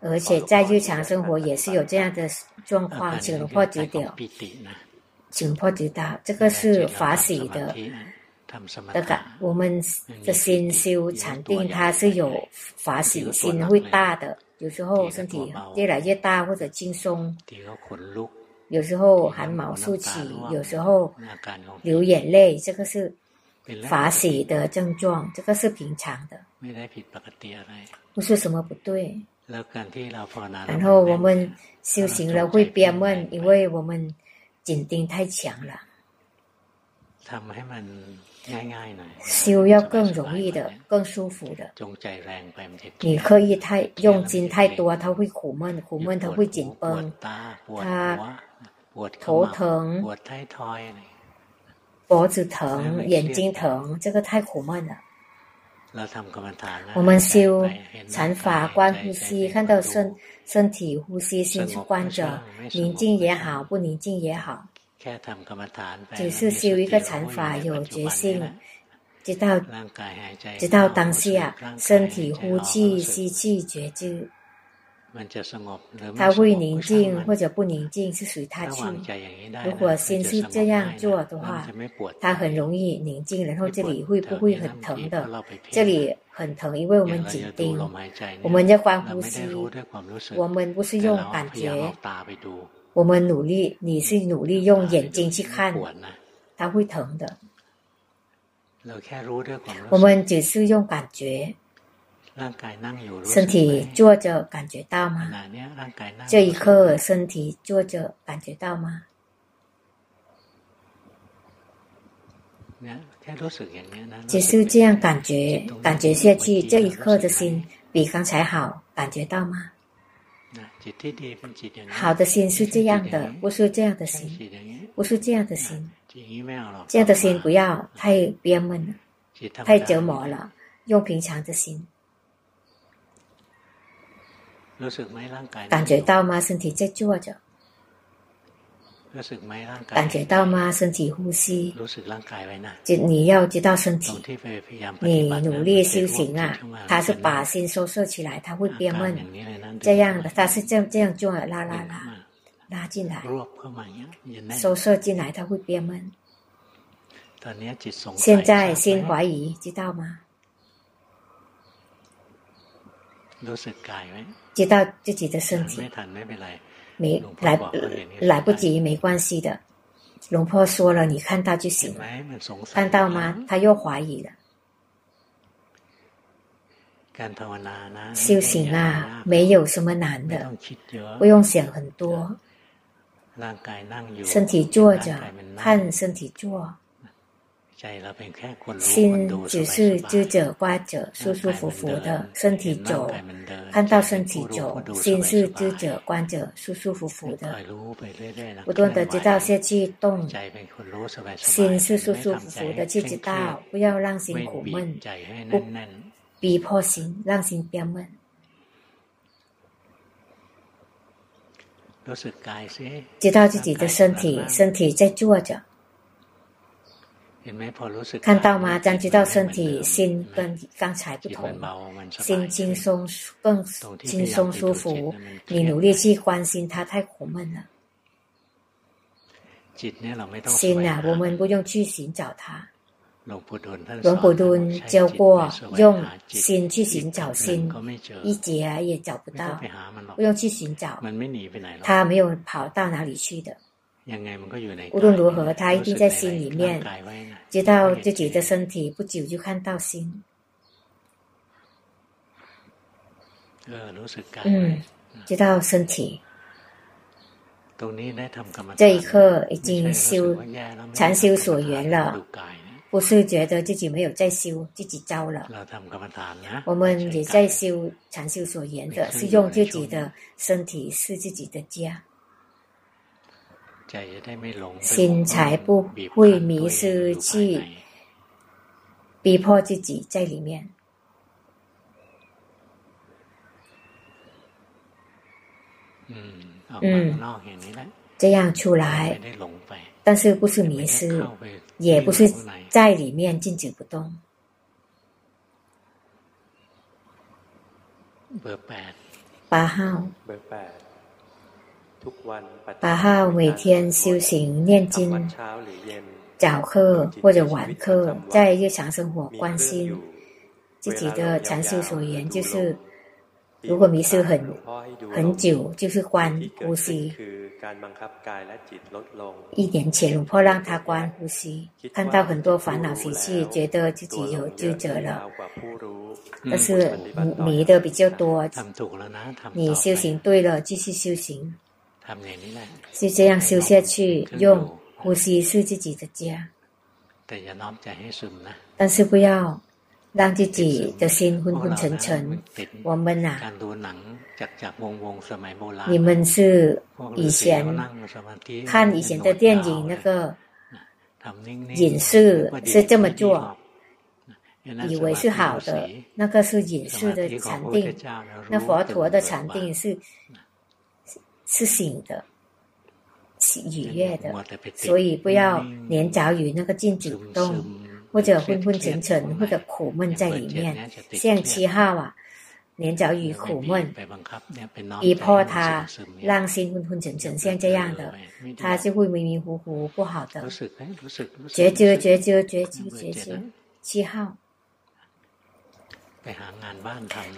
而且在日常生活也是有这样的状况，请龙婆指导，请龙婆指导，这个是法喜的。的感，我们的心修禅定，它是有法喜，心会大的。有时候身体越来越大或者轻松，有时候汗毛竖起，有时候流眼泪，这个是法喜的症状，这个是平常的，不是什么不对。然后我们修行了会憋闷，因为我们紧盯太强了。修要更容易的，更舒服的。你刻意太用筋太多，他会苦闷，苦闷他会紧绷，他头疼，脖子疼，眼睛疼，这个太苦闷了。我们修禅法观呼吸，看到身身体呼吸，心去观着，宁静也好，不宁静也好。只是修一个禅法，有决心，知道知道当下身体呼气吸气觉知，他会宁静或者不宁静是随他去。如果先是这样做的话，他很容易宁静，然后这里会不会很疼的？这里很疼，因为我们紧盯，我们在观呼吸，我们不是用感觉。我们努力，你是努力用眼睛去看，它会疼的。我们只是用感觉，身体坐着感觉到吗？这一刻身体坐着感觉到吗？只是这样感觉，感觉下去，这一刻的心比刚才好，感觉到吗？好的心是这样的，不是这样的心，不是这样的心，这样的心不要太憋闷了，太折磨了，用平常的心。感觉到吗？身体在坐着。感觉到吗？身体呼吸。就你要知道身体。你努力修行啊，他是把心收摄起来，他会憋闷。这样的，他是这样这样做，拉拉拉，拉进来，收摄进来，他会憋闷。现在心怀疑，知道吗？知道自己的身体。没来来不及，没关系的。龙婆说了，你看到就行了。看到吗？他又怀疑了。修行啊，没有什么难的，不用想很多。身体坐着，看身体坐。心只是知者观者，舒舒服服的身体走，看到身体走，心是知者观者，舒舒服服的，不断的知道下去动，心是舒舒服服的去知道，不要让心苦闷，不逼迫心，让心变闷。知道自己的身体，身体在坐着。看到吗？将知道身体心跟刚才不同，心轻松更轻松舒服。你努力去关心它，太苦闷了。心啊，我们不用去寻找它。龙普顿教过，用心去寻找心，一节也找不到，不用去寻找，它没有跑到哪里去的。无论如何，他一定在心里面，知道自己的身体，不久就看到心。嗯，知道身体。这一刻已经修禅修所缘了，不是觉得自己没有在修，自己糟了。我们也在修禅修所缘的，是用自己的身体是自己的家。心才不会迷失，去逼迫自己在里面。嗯，这样出来，但是不是迷失，也不是在里面静止不动。八。号，八号每天修行念经，早课或者晚课，在日常生活关心自己的禅修所言，就是。如果迷失很很久，就是观呼吸，一点钱，或让他观呼吸，看到很多烦恼习气，觉得自己有执着了，但是迷的比较多。你修行对了，继续修行，是这样修下去，用呼吸是自己的家，但是不要。让自己的心昏昏沉沉。我们呐、啊，你们是以前看以前的电影，那个影视是这么做，以为是好的，那个是影视的禅定。那佛陀的禅定是是醒的，是愉悦的，所以不要黏着于那个静止动。或者昏昏沉沉，或者苦闷在里面，像七号啊，黏着于苦闷，逼迫他让心昏昏沉沉，像这样的，他就会迷迷糊糊，不好的。觉知觉知觉知觉知，七号，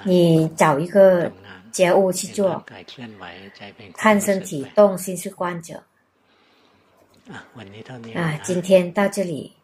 你找一个家务去做，看身体动，心是观者。啊，今天到这里。